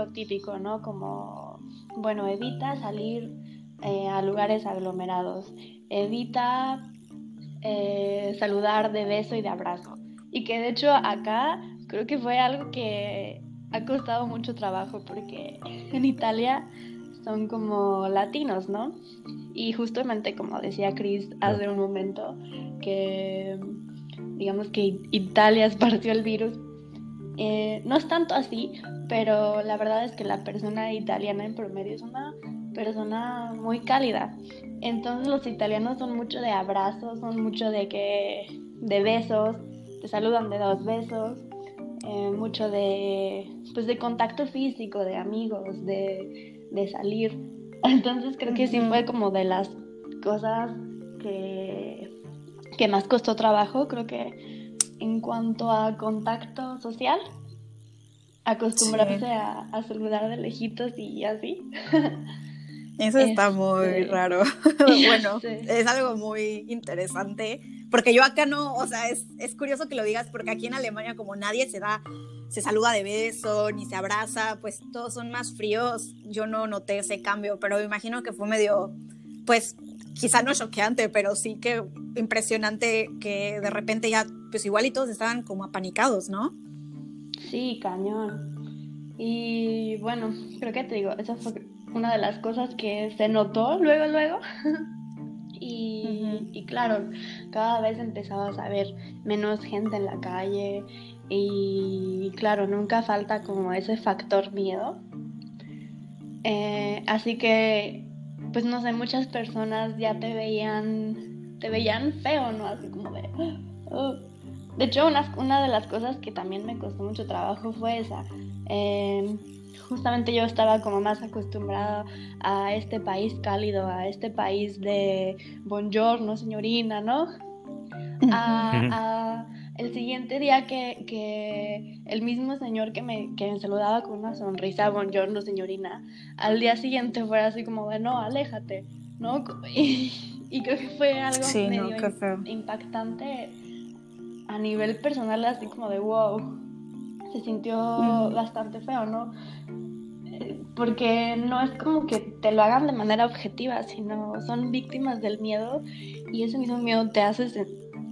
lo típico, ¿no? Como, bueno, evita salir eh, a lugares aglomerados, evita eh, saludar de beso y de abrazo. Y que de hecho acá creo que fue algo que ha costado mucho trabajo porque en Italia son como latinos, ¿no? Y justamente como decía Chris hace un momento, que digamos que Italia esparció el virus. Eh, no es tanto así, pero la verdad es que la persona italiana en promedio es una persona muy cálida. Entonces los italianos son mucho de abrazos, son mucho de que de besos, te saludan de dos besos, eh, mucho de pues de contacto físico, de amigos, de, de salir. Entonces creo que sí fue como de las cosas que, que más costó trabajo, creo que en cuanto a contacto social, acostumbrarse a, a, saludar de lejitos y así. Eso está muy este, raro. bueno, es algo muy interesante, porque yo acá no, o sea, es, es curioso que lo digas, porque aquí en Alemania como nadie se da, se saluda de beso, ni se abraza, pues todos son más fríos, yo no noté ese cambio, pero me imagino que fue medio, pues quizá no choqueante, pero sí que impresionante que de repente ya, pues igual y todos estaban como apanicados, ¿no? Sí, cañón. Y bueno, creo que te digo, eso fue una de las cosas que se notó luego, luego. y, y, claro, cada vez empezabas a ver menos gente en la calle y claro, nunca falta como ese factor miedo. Eh, así que, pues no sé, muchas personas ya te veían, te veían feo, ¿no? Así como de... Oh". De hecho, una, una, de las cosas que también me costó mucho trabajo fue esa. Eh, justamente yo estaba como más acostumbrada a este país cálido, a este país de buongiorno, señorina, ¿no? A, el siguiente día que, que, el mismo señor que me, que me saludaba con una sonrisa, buongiorno, señorina, al día siguiente fue así como de, no, aléjate, ¿no? Y, creo que fue algo medio impactante a nivel personal, así como de, wow, se sintió bastante feo, ¿no? porque no es como que te lo hagan de manera objetiva, sino son víctimas del miedo y ese mismo miedo te hace,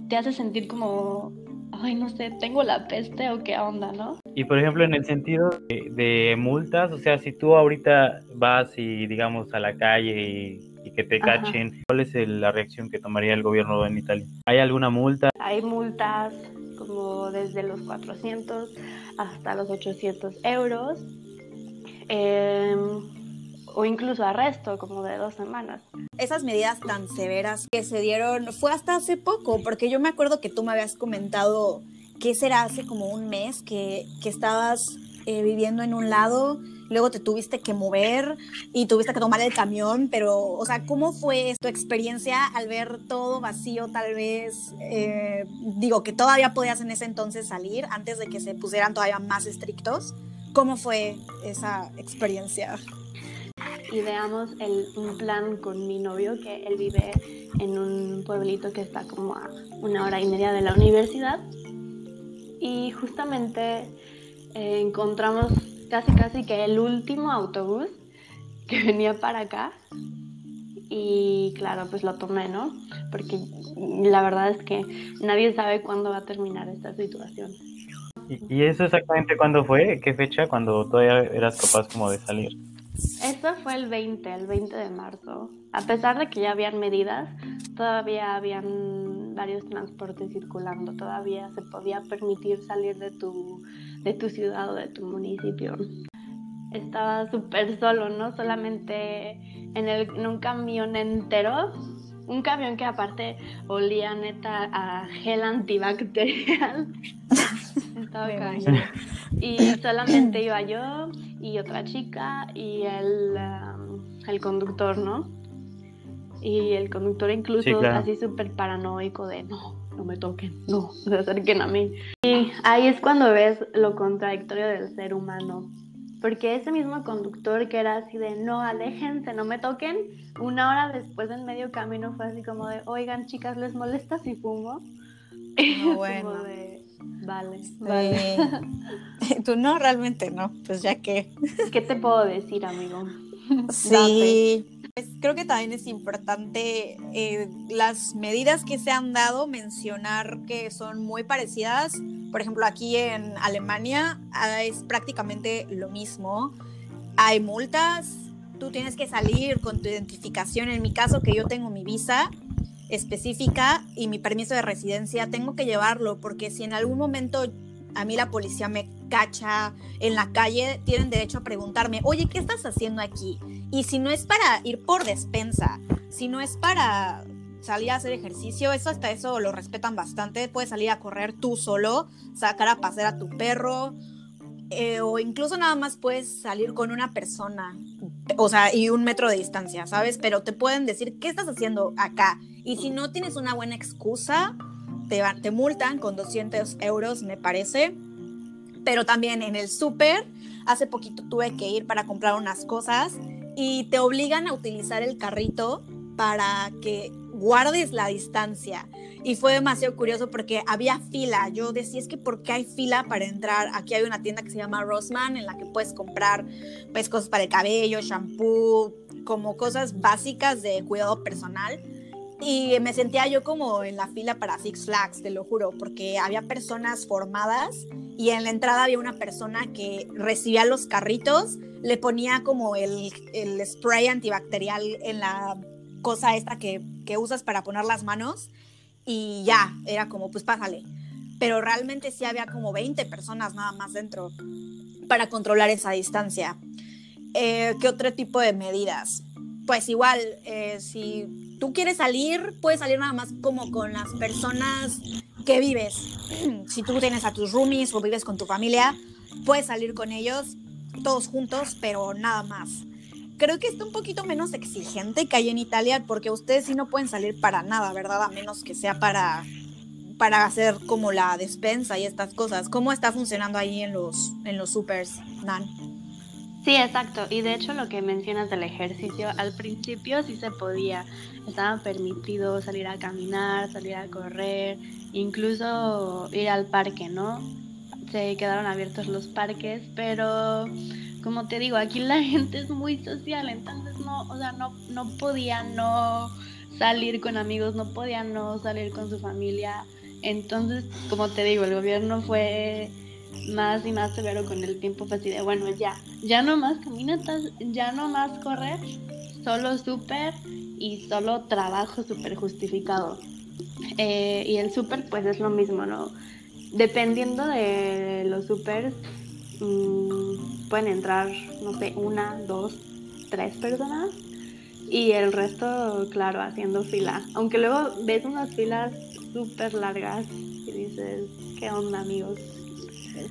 te hace sentir como, ay, no sé, tengo la peste o qué onda, ¿no? Y por ejemplo, en el sentido de, multas, o sea, si tú ahorita vas y digamos a la calle y, que te cachen, ¿cuál es la reacción que tomaría el gobierno en Italia? ¿Hay alguna multa? Hay multas como desde los 400 hasta los 800 euros Em, o incluso arresto como de dos semanas. Esas medidas tan severas que se dieron fue hasta hace poco, porque yo me acuerdo que tú me habías comentado que será hace como un mes que, que estabas eh, viviendo en un lado, luego te tuviste que mover y tuviste que tomar el camión, pero, o sea, ¿cómo fue tu experiencia al ver todo vacío tal vez? Eh, digo, que todavía podías en ese entonces salir antes de que se pusieran todavía más estrictos. ¿Cómo fue esa experiencia? Ideamos el, un plan con mi novio, que él vive en un pueblito que está como a una hora y media de la universidad. Y justamente eh, encontramos casi casi que el último autobús que venía para acá. Y claro, pues lo tomé, ¿no? Porque la verdad es que nadie sabe cuándo va a terminar esta situación. ¿Y, eso exactamente cuándo fue? ¿Qué fecha? Cuando todavía eras capaz como de salir. Eso fue el 20, el 20 de marzo. A pesar de que ya habían medidas, todavía habían varios transportes circulando, todavía se podía permitir salir de tu, de tu ciudad o de tu municipio. Estaba súper solo, ¿no? Solamente en, el, en un camión entero un camión que aparte olía neta a gel antibacterial. Estaba Y solamente iba yo y otra chica y el, um, el conductor, ¿no? Y el conductor incluso así súper paranoico de no, no me toquen, no, se acerquen a mí. Y ahí es cuando ves lo contradictorio del ser humano porque ese mismo conductor que era así de no, aléjense, no me toquen, una hora después en medio camino fue así como de, oigan chicas, ¿les molesta si fumo? No, bueno. de, Vale, vale. Tú no, realmente no, pues ya que. ¿Qué te puedo decir, amigo? Sí. Pues creo que también es importante eh, las medidas que se han dado, mencionar que son muy parecidas. Por ejemplo, aquí en Alemania ah, es prácticamente lo mismo. Hay multas, tú tienes que salir con tu identificación. En mi caso, que yo tengo mi visa específica y mi permiso de residencia, tengo que llevarlo porque si en algún momento a mí la policía me cacha en la calle, tienen derecho a preguntarme, oye, ¿qué estás haciendo aquí? Y si no es para ir por despensa, si no es para salir a hacer ejercicio, eso hasta eso lo respetan bastante, puedes salir a correr tú solo, sacar a pasear a tu perro, eh, o incluso nada más puedes salir con una persona, o sea, y un metro de distancia, ¿sabes? Pero te pueden decir, ¿qué estás haciendo acá? Y si no tienes una buena excusa, te, te multan con 200 euros, me parece. Pero también en el súper, hace poquito tuve que ir para comprar unas cosas y te obligan a utilizar el carrito para que guardes la distancia. Y fue demasiado curioso porque había fila. Yo decía, es que ¿por qué hay fila para entrar? Aquí hay una tienda que se llama Rossman en la que puedes comprar pues, cosas para el cabello, shampoo, como cosas básicas de cuidado personal. Y me sentía yo como en la fila para Six Flags, te lo juro, porque había personas formadas y en la entrada había una persona que recibía los carritos, le ponía como el, el spray antibacterial en la cosa esta que, que usas para poner las manos y ya, era como, pues pásale. Pero realmente sí había como 20 personas nada más dentro para controlar esa distancia. Eh, ¿Qué otro tipo de medidas? Pues igual, eh, si tú quieres salir, puedes salir nada más como con las personas que vives. Si tú tienes a tus roomies o vives con tu familia, puedes salir con ellos todos juntos, pero nada más creo que está un poquito menos exigente que hay en Italia, porque ustedes sí no pueden salir para nada, ¿verdad? A menos que sea para, para hacer como la despensa y estas cosas. ¿Cómo está funcionando ahí en los, en los supers, Nan? Sí, exacto. Y de hecho lo que mencionas del ejercicio, al principio sí se podía. Estaba permitido salir a caminar, salir a correr, incluso ir al parque, ¿no? Se quedaron abiertos los parques, pero como te digo, aquí la gente es muy social, entonces no, o sea, no, no podía no salir con amigos, no podía no salir con su familia. Entonces, como te digo, el gobierno fue más y más severo con el tiempo, pues así de, bueno, ya, ya no más caminatas, ya no más correr, solo súper y solo trabajo súper justificado. Eh, y el súper, pues es lo mismo, ¿no? Dependiendo de los súper, Mm, pueden entrar, no sé, una, dos, tres personas y el resto, claro, haciendo fila. Aunque luego ves unas filas súper largas y dices, ¿qué onda, amigos?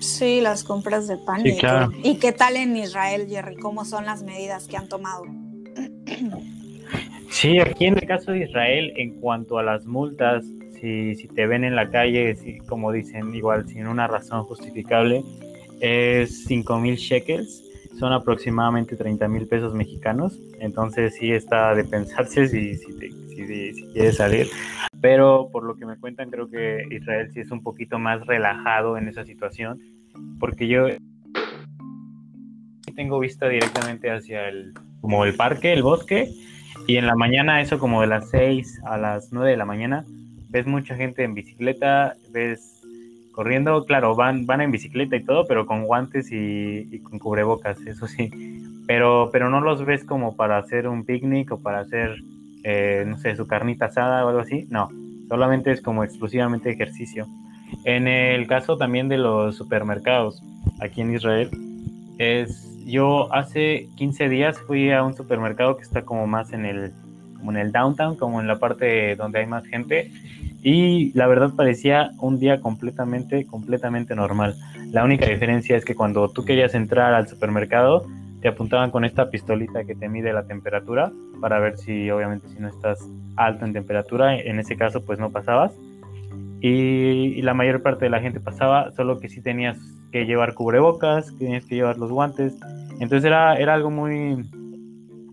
Sí, las compras de pan. ¿Y qué tal en Israel, Jerry? ¿Cómo son las medidas que han tomado? Sí, aquí en el caso de Israel, en cuanto a las multas, si, si te ven en la calle, si, como dicen, igual sin una razón justificable, es 5 mil shekels, son aproximadamente 30 mil pesos mexicanos, entonces sí está de pensarse si, si, si, quieres salir, pero por lo que me cuentan creo que Israel sí es un poquito más relajado en esa situación, porque yo tengo vista directamente hacia el, como el parque, el bosque, y en la mañana, eso como de las 6 a las 9 de la mañana, ves mucha gente en bicicleta, ves corriendo, claro, van, van en bicicleta y todo, pero con guantes y, con cubrebocas, eso sí. Pero, pero no los ves como para hacer un picnic o para hacer, eh, no sé, su carnita asada o algo así. No, solamente es como exclusivamente ejercicio. En el caso también de los supermercados aquí en Israel, es yo hace 15 días fui a un supermercado que está como más en el, como en el downtown, como en la parte donde hay más gente y la verdad parecía un día completamente, completamente normal. La única diferencia es que cuando tú querías entrar al supermercado, te apuntaban con esta pistolita que te mide la temperatura para ver si obviamente si no estás alto en temperatura, en ese caso pues no pasabas. Y, la mayor parte de la gente pasaba, solo que sí tenías que llevar cubrebocas, tenías que llevar los guantes. Entonces era, era algo muy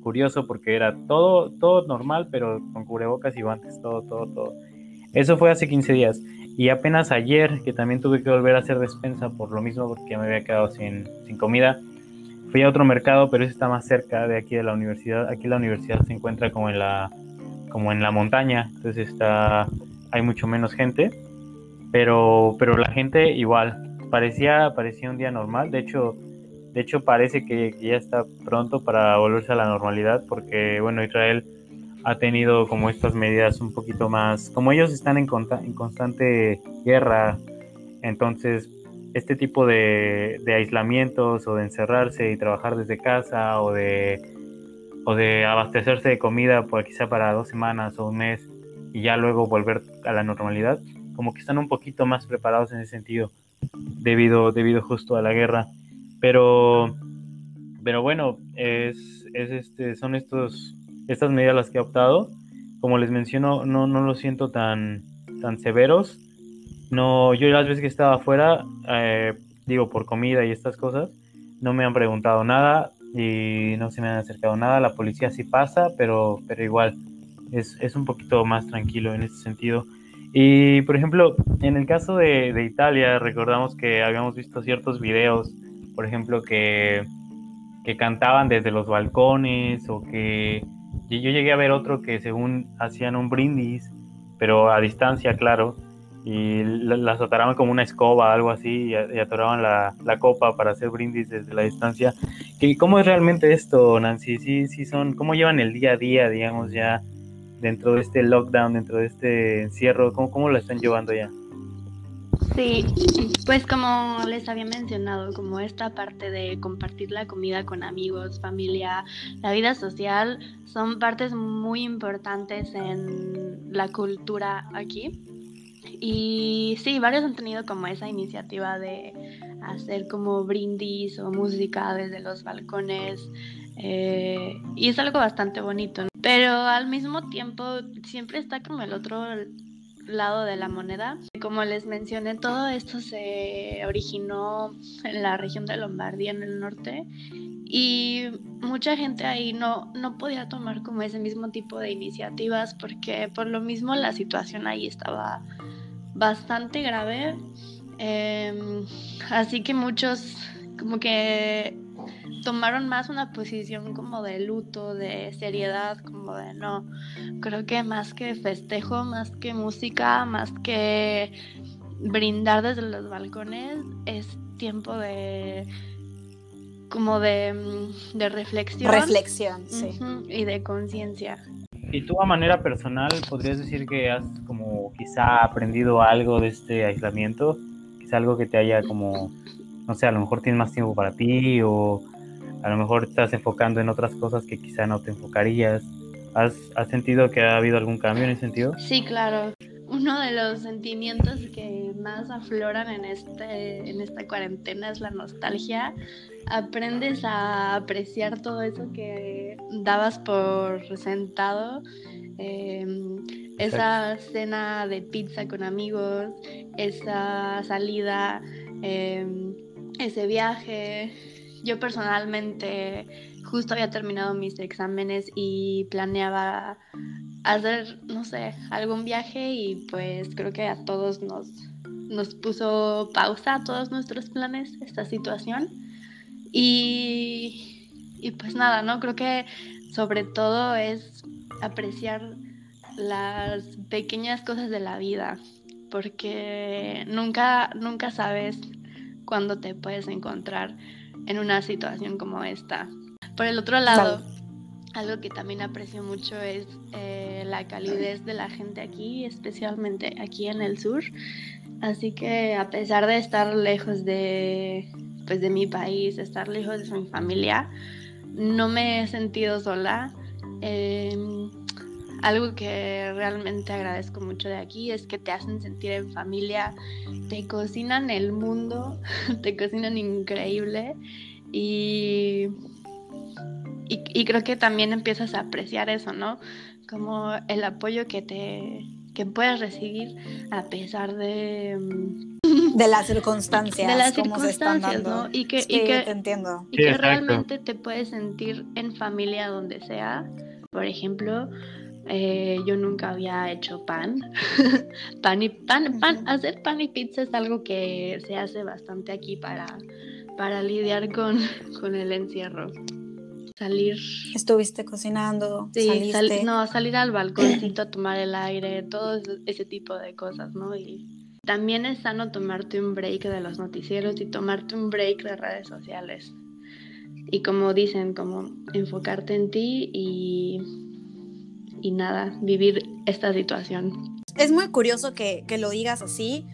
curioso porque era todo, todo normal, pero con cubrebocas y guantes, todo, todo, todo. Eso fue hace 15 días. Y apenas ayer, que también tuve que volver a hacer despensa por lo mismo, porque me había quedado sin, comida, fui a otro mercado, pero ese está más cerca de aquí de la universidad. Aquí la universidad se encuentra como en la, como en la montaña, entonces está, hay mucho menos gente, pero, pero la gente igual, parecía, parecía un día normal, de hecho, de hecho parece que ya está pronto para volverse a la normalidad, porque bueno, Israel ha tenido como estas medidas un poquito más, como ellos están en, en constante guerra, entonces este tipo de, aislamientos o de encerrarse y trabajar desde casa o de, o de abastecerse de comida por quizá para dos semanas o un mes y ya luego volver a la normalidad, como que están un poquito más preparados en ese sentido debido, debido justo a la guerra. Pero, pero bueno, es, es este, son estos estas medidas las que he optado. Como les menciono, no, no lo siento tan, tan severos. No, yo las veces que estaba afuera, eh, digo, por comida y estas cosas, no me han preguntado nada y no se me han acercado nada. La policía sí pasa, pero, pero igual es, es un poquito más tranquilo en ese sentido. Y, por ejemplo, en el caso de, de Italia, recordamos que habíamos visto ciertos videos, por ejemplo, que, que cantaban desde los balcones o que yo llegué a ver otro que según hacían un brindis, pero a distancia, claro, y las atoraban como una escoba, algo así, y, atoraban la, la, copa para hacer brindis desde la distancia. ¿Y ¿Cómo es realmente esto, Nancy? Sí, sí son, ¿Cómo llevan el día a día, digamos, ya dentro de este lockdown, dentro de este encierro? ¿Cómo, cómo lo están llevando ya? Sí, pues como les había mencionado, como esta parte de compartir la comida con amigos, familia, la vida social, son partes muy importantes en la cultura aquí. Y sí, varios han tenido como esa iniciativa de hacer como brindis o música desde los balcones. Eh, y es algo bastante bonito. Pero al mismo tiempo siempre está como el otro lado de la moneda. Como les mencioné, todo esto se originó en la región de Lombardía, en el norte, y mucha gente ahí no, no podía tomar como ese mismo tipo de iniciativas porque por lo mismo la situación ahí estaba bastante grave. Em, así que muchos como que tomaron más una posición como de luto, de seriedad, como de no, creo que más que festejo, más que música, más que brindar desde los balcones, es tiempo de como de, mm, de reflexión. Reflexión, sí. y de conciencia. ¿Y tú a manera personal podrías decir que has como quizá aprendido algo de este aislamiento? Quizá algo que te haya como, no sé, a lo mejor tienes más tiempo para ti o a lo mejor estás enfocando en otras cosas que quizá no te enfocarías. ¿Has, sentido que ha habido algún cambio en ese sentido? Sí, claro. Uno de los sentimientos que más afloran en, este, en esta cuarentena es la nostalgia. Aprendes a apreciar todo eso que dabas por sentado. Em, esa cena de pizza con amigos, esa salida, em, ese viaje, yo personalmente justo había terminado mis exámenes y planeaba hacer, no sé, algún viaje y pues creo que a todos nos, nos puso pausa a todos nuestros planes esta situación. Y, y pues nada, ¿no? Creo que sobre todo es apreciar las pequeñas cosas de la vida, porque nunca, nunca sabes cuándo te puedes encontrar en una situación como esta. Por el otro lado, algo que también aprecio mucho es eh, la calidez de la gente aquí, especialmente aquí en el sur. Así que a pesar de estar lejos de, pues, de mi país, estar lejos de mi familia, no me he sentido sola. Em, algo que realmente agradezco mucho de aquí es que te hacen sentir en familia, te cocinan el mundo, te cocinan increíble y, y, creo que también empiezas a apreciar eso, ¿no? Como el apoyo que te que puedes recibir a pesar de de las circunstancias de las circunstancias ¿no? y que, y que, te entiendo. y que realmente te puedes sentir en familia donde sea por ejemplo Eh, yo nunca había hecho pan. pan y pan, pan, hacer pan y pizza es algo que se hace bastante aquí para, para lidiar con, con el encierro. Salir. Estuviste cocinando. Sí, no, salir al balcóncito a tomar el aire, todo ese tipo de cosas, ¿no? Y también es sano tomarte un break de los noticieros y tomarte un break de redes sociales. Y como dicen, como enfocarte en ti y, y nada, vivir esta situación. Es muy curioso que, que lo digas así.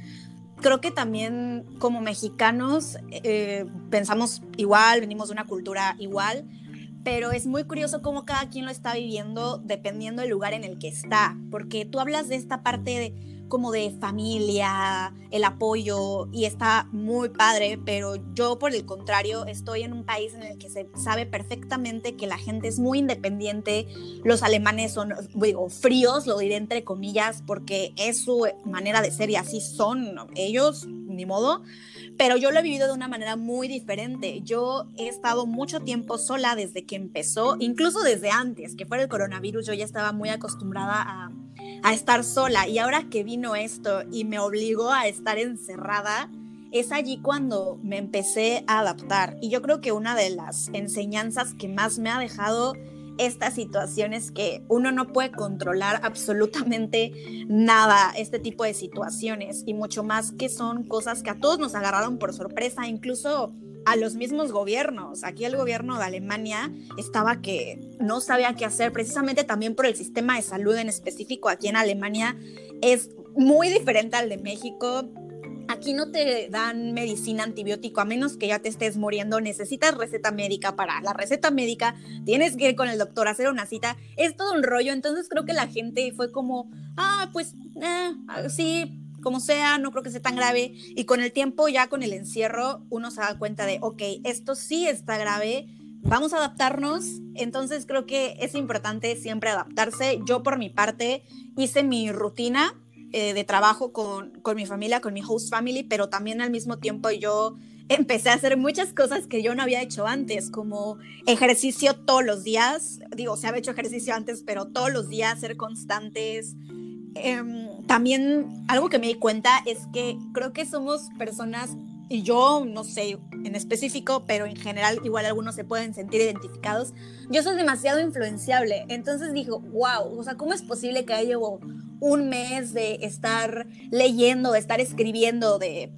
Creo que también como mexicanos eh, pensamos igual, venimos de una cultura igual pero es muy curioso cómo cada quien lo está viviendo dependiendo del lugar en el que está, porque tú hablas de esta parte de como de familia, el apoyo y está muy padre, pero yo por el contrario estoy en un país en el que se sabe perfectamente que la gente es muy independiente, los alemanes son, digo, fríos, lo diré entre comillas, porque es su manera de ser y así son ellos, ni modo, pero yo lo he vivido de una manera muy diferente. Yo he estado mucho tiempo sola desde que empezó, incluso desde antes que fuera el coronavirus, yo ya estaba muy acostumbrada a, estar sola y ahora que vino esto y me obligó a estar encerrada, es allí cuando me empecé a adaptar. Y yo creo que una de las enseñanzas que más me ha dejado estas situaciones que uno no puede controlar absolutamente nada, este tipo de situaciones, y mucho más que son cosas que a todos nos agarraron por sorpresa, incluso a los mismos gobiernos. Aquí el gobierno de Alemania estaba que no sabía qué hacer, precisamente también por el sistema de salud en específico aquí en Alemania es muy diferente al de México. Aquí no te dan medicina antibiótico a menos que ya te estés muriendo. Necesitas receta médica para la receta médica. Tienes que ir con el doctor a hacer una cita. Es todo un rollo. Entonces creo que la gente fue como, ah, pues eh, sí, como sea, no creo que sea tan grave. Y con el tiempo, ya con el encierro, uno se da cuenta de, ok, esto sí está grave. Vamos a adaptarnos. Entonces creo que es importante siempre adaptarse. Yo por mi parte hice mi rutina eh, de trabajo con, con mi familia, con mi host family, pero también al mismo tiempo yo empecé a hacer muchas cosas que yo no había hecho antes, como ejercicio todos los días. Digo, se había hecho ejercicio antes, pero todos los días ser constantes. Em, también algo que me di cuenta es que creo que somos personas, y yo no sé en específico, pero en general igual algunos se pueden sentir identificados. Yo soy demasiado influenciable, entonces digo, wow, o sea, ¿cómo es posible que llevo un mes de estar leyendo, de estar escribiendo, de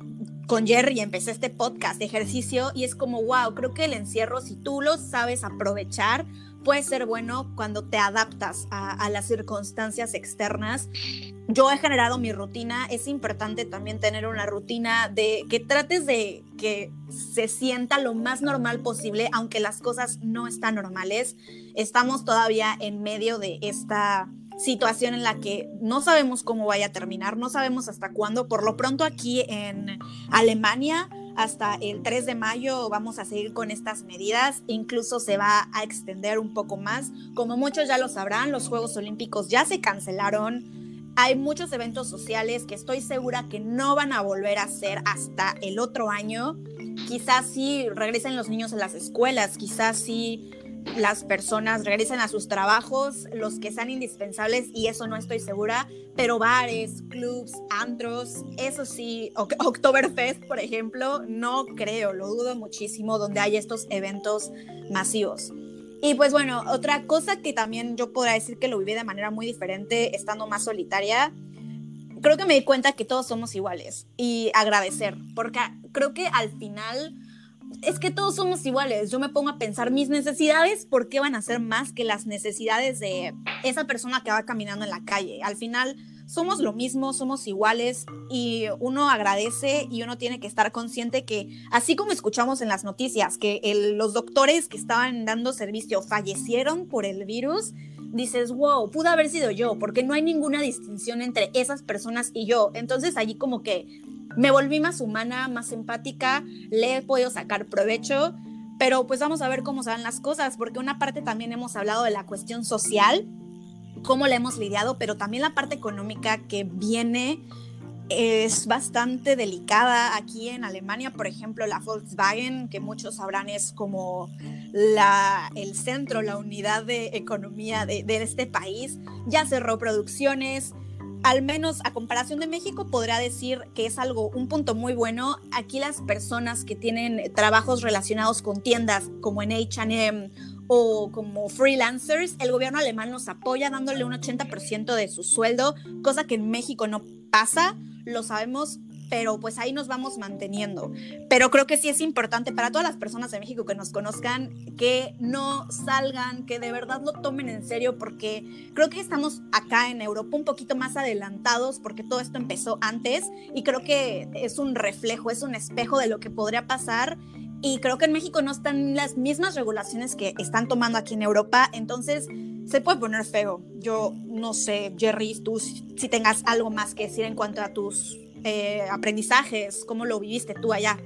con Jerry empecé este podcast de ejercicio y es como, wow, creo que el encierro, si tú lo sabes aprovechar, puede ser bueno cuando te adaptas a, a, las circunstancias externas. Yo he generado mi rutina, es importante también tener una rutina de que trates de que se sienta lo más normal posible, aunque las cosas no están normales. Estamos todavía en medio de esta situación en la que no sabemos cómo vaya a terminar, no sabemos hasta cuándo. Por lo pronto aquí en Alemania, hasta el 3 de mayo vamos a seguir con estas medidas, incluso se va a extender un poco más. Como muchos ya lo sabrán, los Juegos Olímpicos ya se cancelaron. Hay muchos eventos sociales que estoy segura que no van a volver a ser hasta el otro año. Quizás sí regresen los niños a las escuelas, quizás sí las personas regresen a sus trabajos, los que sean indispensables, y eso no estoy segura, pero bares, clubs, antros, eso sí, Oktoberfest, por ejemplo, no creo, lo dudo muchísimo, donde hay estos eventos masivos. Y pues bueno, otra cosa que también yo podría decir que lo viví de manera muy diferente, estando más solitaria, creo que me di cuenta que todos somos iguales y agradecer, porque creo que al final es que todos somos iguales. Yo me pongo a pensar mis necesidades, ¿por qué van a ser más que las necesidades de esa persona que va caminando en la calle? Al final somos lo mismo, somos iguales y uno agradece y uno tiene que estar consciente que, así como escuchamos en las noticias, que los doctores que estaban dando servicio fallecieron por el virus, dices, wow, pudo haber sido yo, porque no hay ninguna distinción entre esas personas y yo. Entonces allí como que me volví más humana, más empática, le he podido sacar provecho, pero pues vamos a ver cómo se dan las cosas, porque una parte también hemos hablado de la cuestión social, cómo le hemos lidiado, pero también la parte económica que viene es bastante delicada. Aquí en Alemania, por ejemplo, la Volkswagen, que muchos sabrán es como la, el centro, la unidad de economía de, de este país, ya cerró producciones. Al menos a comparación de México, podría decir que es algo, un punto muy bueno. Aquí las personas que tienen trabajos relacionados con tiendas como en HM o como freelancers, el gobierno alemán nos apoya dándole un 80% de su sueldo, cosa que en México no pasa lo sabemos, pero pues ahí nos vamos manteniendo. Pero creo que sí es importante para todas las personas de México que nos conozcan que no salgan, que de verdad lo tomen en serio, porque creo que estamos acá en Europa un poquito más adelantados, porque todo esto empezó antes y creo que es un reflejo, es un espejo de lo que podría pasar. Y creo que en México no están las mismas regulaciones que están tomando aquí en Europa, entonces se puede poner feo. Yo no sé, Jerry, tú si tengas algo más que decir en cuanto a tus eh, aprendizajes, cómo lo viviste tú allá.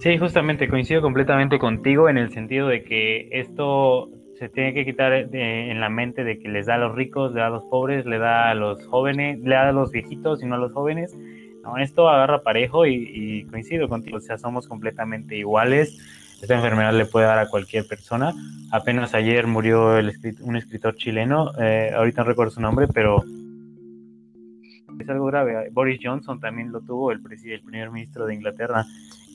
Sí, justamente coincido completamente contigo en el sentido de que esto se tiene que quitar en la mente de que les da a los ricos, le da a los pobres, le da a los jóvenes, le da a los viejitos y no a los jóvenes. No, esto agarra parejo y, y coincido contigo, o sea, somos completamente iguales esta enfermedad le puede dar a cualquier persona. Apenas ayer murió el, un escritor chileno, eh, ahorita no recuerdo su nombre, pero es algo grave. Boris Johnson también lo tuvo, el, el primer ministro de Inglaterra,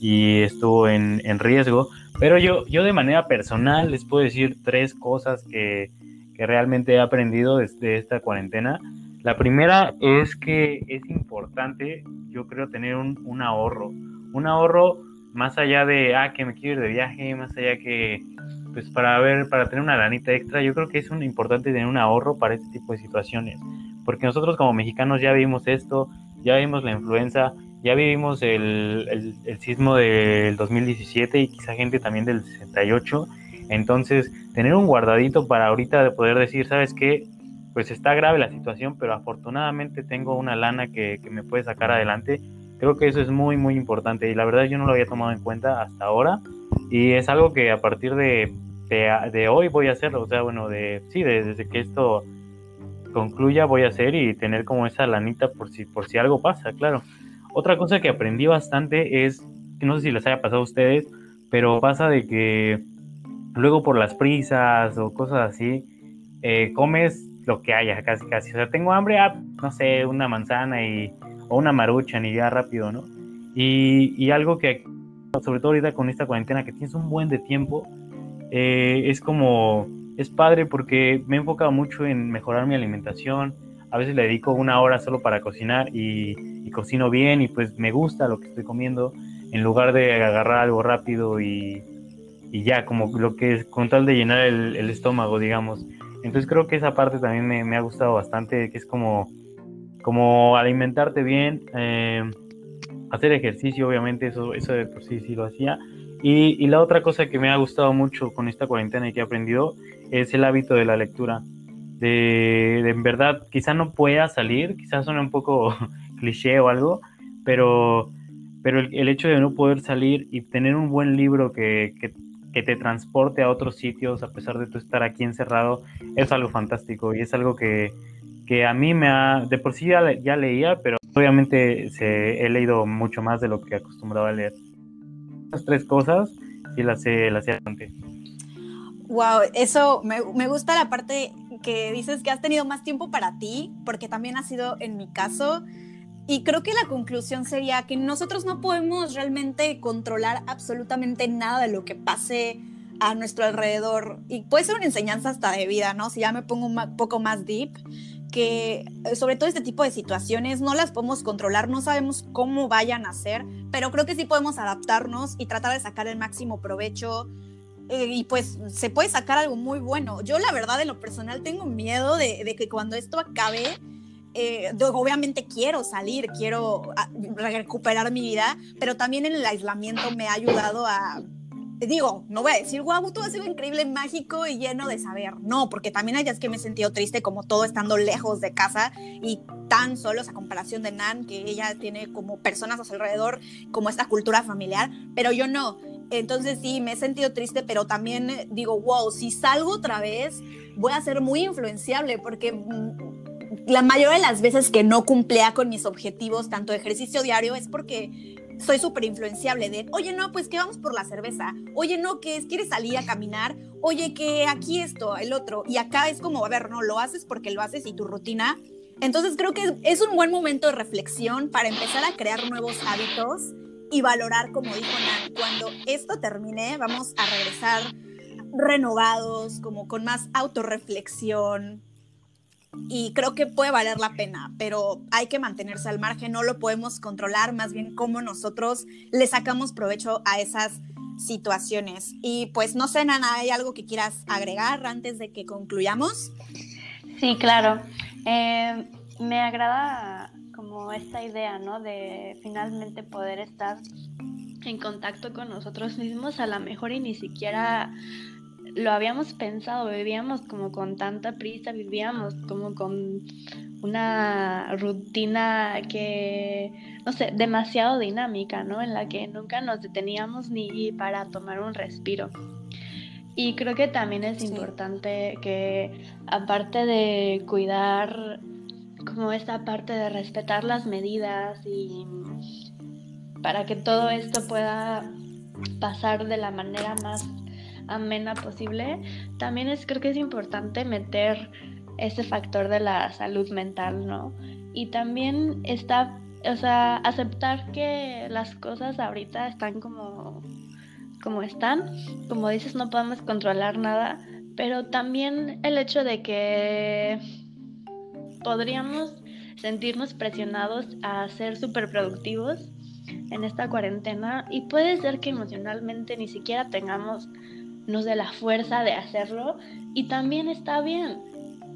y estuvo en, en, riesgo. Pero yo, yo de manera personal les puedo decir tres cosas que, que realmente he aprendido desde esta cuarentena. La primera es que es importante, yo creo, tener un, un ahorro. Un ahorro más allá de, ah, que me quiero ir de viaje, más allá que, pues para ver, para tener una lanita extra, yo creo que es un, importante tener un ahorro para este tipo de situaciones, porque nosotros como mexicanos ya vimos esto, ya vimos la influenza, ya vivimos el, el, sismo del 2017 y quizá gente también del 68, entonces tener un guardadito para ahorita de poder decir, ¿sabes qué? Pues está grave la situación, pero afortunadamente tengo una lana que, que me puede sacar adelante. Creo que eso es muy, muy importante y la verdad yo no lo había tomado en cuenta hasta ahora. Y es algo que a partir de, de, hoy voy a hacer, o sea, bueno, de, sí, desde que esto concluya voy a hacer y tener como esa lanita por si, por si algo pasa, claro. Otra cosa que aprendí bastante es, no sé si les haya pasado a ustedes, pero pasa de que luego por las prisas o cosas así, eh, comes lo que haya, casi, casi. O sea, tengo hambre, ah, no sé, una manzana y o una marucha ni ya rápido, ¿no? Y, y, algo que, sobre todo ahorita con esta cuarentena, que tienes un buen de tiempo, eh, es como, es padre porque me he enfocado mucho en mejorar mi alimentación. A veces le dedico una hora solo para cocinar y, cocino bien y pues me gusta lo que estoy comiendo en lugar de agarrar algo rápido y, y ya, como lo que es con tal de llenar el, estómago, digamos. Entonces creo que esa parte también me, me, ha gustado bastante, que es como como alimentarte bien, eh, hacer ejercicio, obviamente, eso, eso de por sí sí lo hacía. Y, y, la otra cosa que me ha gustado mucho con esta cuarentena y que he aprendido es el hábito de la lectura. De, en verdad, quizá no pueda salir, quizás suene un poco cliché o algo, pero, pero el, hecho de no poder salir y tener un buen libro que, que, que te transporte a otros sitios a pesar de tú estar aquí encerrado es algo fantástico y es algo que, que a mí me ha, de por sí ya, ya leía, pero obviamente se, he leído mucho más de lo que acostumbraba a leer. Las tres cosas sí las sé, las bastante. Wow, eso me, me gusta la parte que dices que has tenido más tiempo para ti, porque también ha sido en mi caso. Y creo que la conclusión sería que nosotros no podemos realmente controlar absolutamente nada de lo que pase a nuestro alrededor. Y puede ser una enseñanza hasta de vida, ¿no? Si ya me pongo un poco más deep, que eh, sobre todo este tipo de situaciones no las podemos controlar, no sabemos cómo vayan a ser, pero creo que sí podemos adaptarnos y tratar de sacar el máximo provecho eh, y pues se puede sacar algo muy bueno. Yo la verdad en lo personal tengo miedo de, que cuando esto acabe, eh, obviamente quiero salir, quiero ah, recuperar mi vida, pero también el aislamiento me ha ayudado a digo, no voy a decir, guau, todo ha sido increíble, mágico y lleno de saber. No, porque también hay días que me he sentido triste como todo estando lejos de casa y tan solos a comparación de Nan, que ella tiene como personas a su alrededor, como esta cultura familiar, pero yo no. Entonces sí, me he sentido triste, pero también digo, wow, si salgo otra vez, voy a ser muy influenciable porque mm, la mayoría de las veces que no cumplía con mis objetivos, tanto de ejercicio diario, es porque soy súper influenciable de, oye, no, pues que vamos por la cerveza, oye, no, que quieres salir a caminar, oye, que aquí esto, el otro, y acá es como, a ver, no, lo haces porque lo haces y tu rutina. Entonces creo que es un buen momento de reflexión para empezar a crear nuevos hábitos y valorar, como dijo Nan, cuando esto termine, vamos a regresar renovados, como con más autorreflexión, y creo que puede valer la pena, pero hay que mantenerse al margen, no lo podemos controlar, más bien cómo nosotros le sacamos provecho a esas situaciones. Y pues no sé, Nana, ¿hay algo que quieras agregar antes de que concluyamos? Sí, claro. Eh, me agrada como esta idea, ¿no? De finalmente poder estar en contacto con nosotros mismos, a lo mejor y ni siquiera lo habíamos pensado, vivíamos como con tanta prisa, vivíamos como con una rutina que, no sé, demasiado dinámica, ¿no? En la que nunca nos deteníamos ni para tomar un respiro. Y creo que también es importante que, aparte de cuidar como esta parte de respetar las medidas y para que todo esto pueda pasar de la manera más amena posible, también es, creo que es importante meter ese factor de la salud mental, ¿no? Y también está, o sea, aceptar que las cosas ahorita están como, como están. Como dices, no podemos controlar nada, pero también el hecho de que podríamos sentirnos presionados a ser súper productivos en esta cuarentena y puede ser que emocionalmente ni siquiera tengamos nos dé la fuerza de hacerlo y también está bien.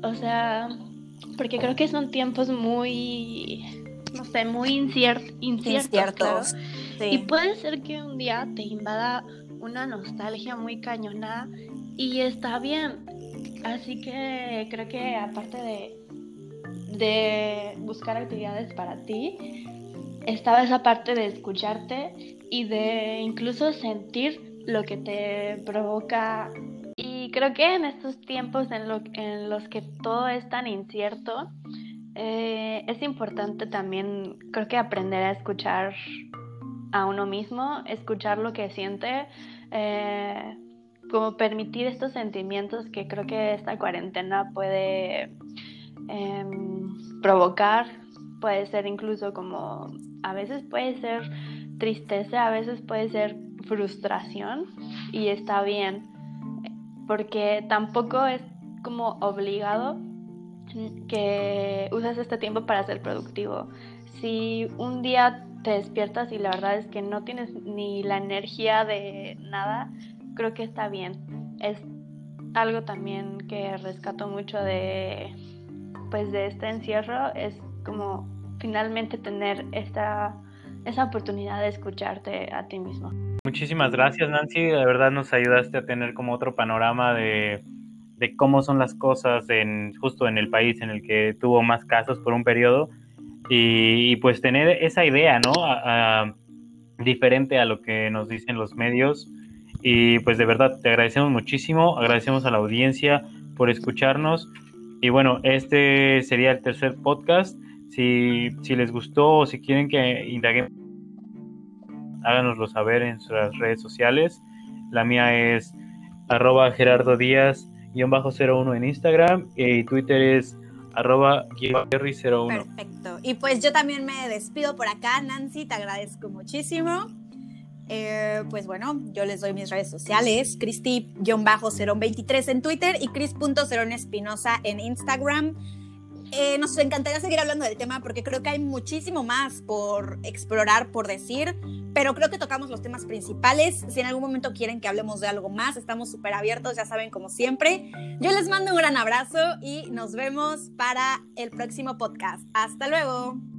O sea, porque creo que son tiempos muy, no sé, muy inciertos. inciertos. Y puede ser que un día te invada una nostalgia muy cañona y está bien. Así que creo que aparte de, de buscar actividades para ti, estaba esa parte de escucharte y de incluso sentir lo que te provoca. Y creo que en estos tiempos en, en los que todo es tan incierto, eh, es importante también, creo que aprender a escuchar a uno mismo, escuchar lo que siente, eh, como permitir estos sentimientos que creo que esta cuarentena puede em, provocar, puede ser incluso como, a veces puede ser tristeza, a veces puede ser frustración y está bien, porque tampoco es como obligado que uses este tiempo para ser productivo. Si un día te despiertas y la verdad es que no tienes ni la energía de nada, creo que está bien. Es algo también que rescato mucho de pues de este encierro es como finalmente tener esta esa oportunidad de escucharte a ti mismo. Muchísimas gracias Nancy, de verdad nos ayudaste a tener como otro panorama de, cómo son las cosas en, justo en el país en el que tuvo más casos por un periodo. Y, pues tener esa idea, ¿no? diferente a lo que nos dicen los medios. Y pues de verdad te agradecemos muchísimo, agradecemos a la audiencia por escucharnos. Y bueno, este sería el tercer podcast. Si, si les gustó o si quieren que indaguemos, háganoslo saber en sus redes sociales. La mía es arroba Gerardo Díaz 01 en Instagram y Twitter es arroba 01 Perfecto. Y pues yo también me despido por acá, Nancy, te agradezco muchísimo. Eh, pues bueno, yo les doy mis redes sociales, Cristi-023 en Twitter y Cris.ceronespinosa en Instagram. Eh, nos encantaría seguir hablando del tema porque creo que hay muchísimo más por explorar, por decir, pero creo que tocamos los temas principales. Si en algún momento quieren que hablemos de algo más, estamos súper abiertos, ya saben, como siempre. Yo les mando un gran abrazo y nos vemos para el próximo podcast. Hasta luego.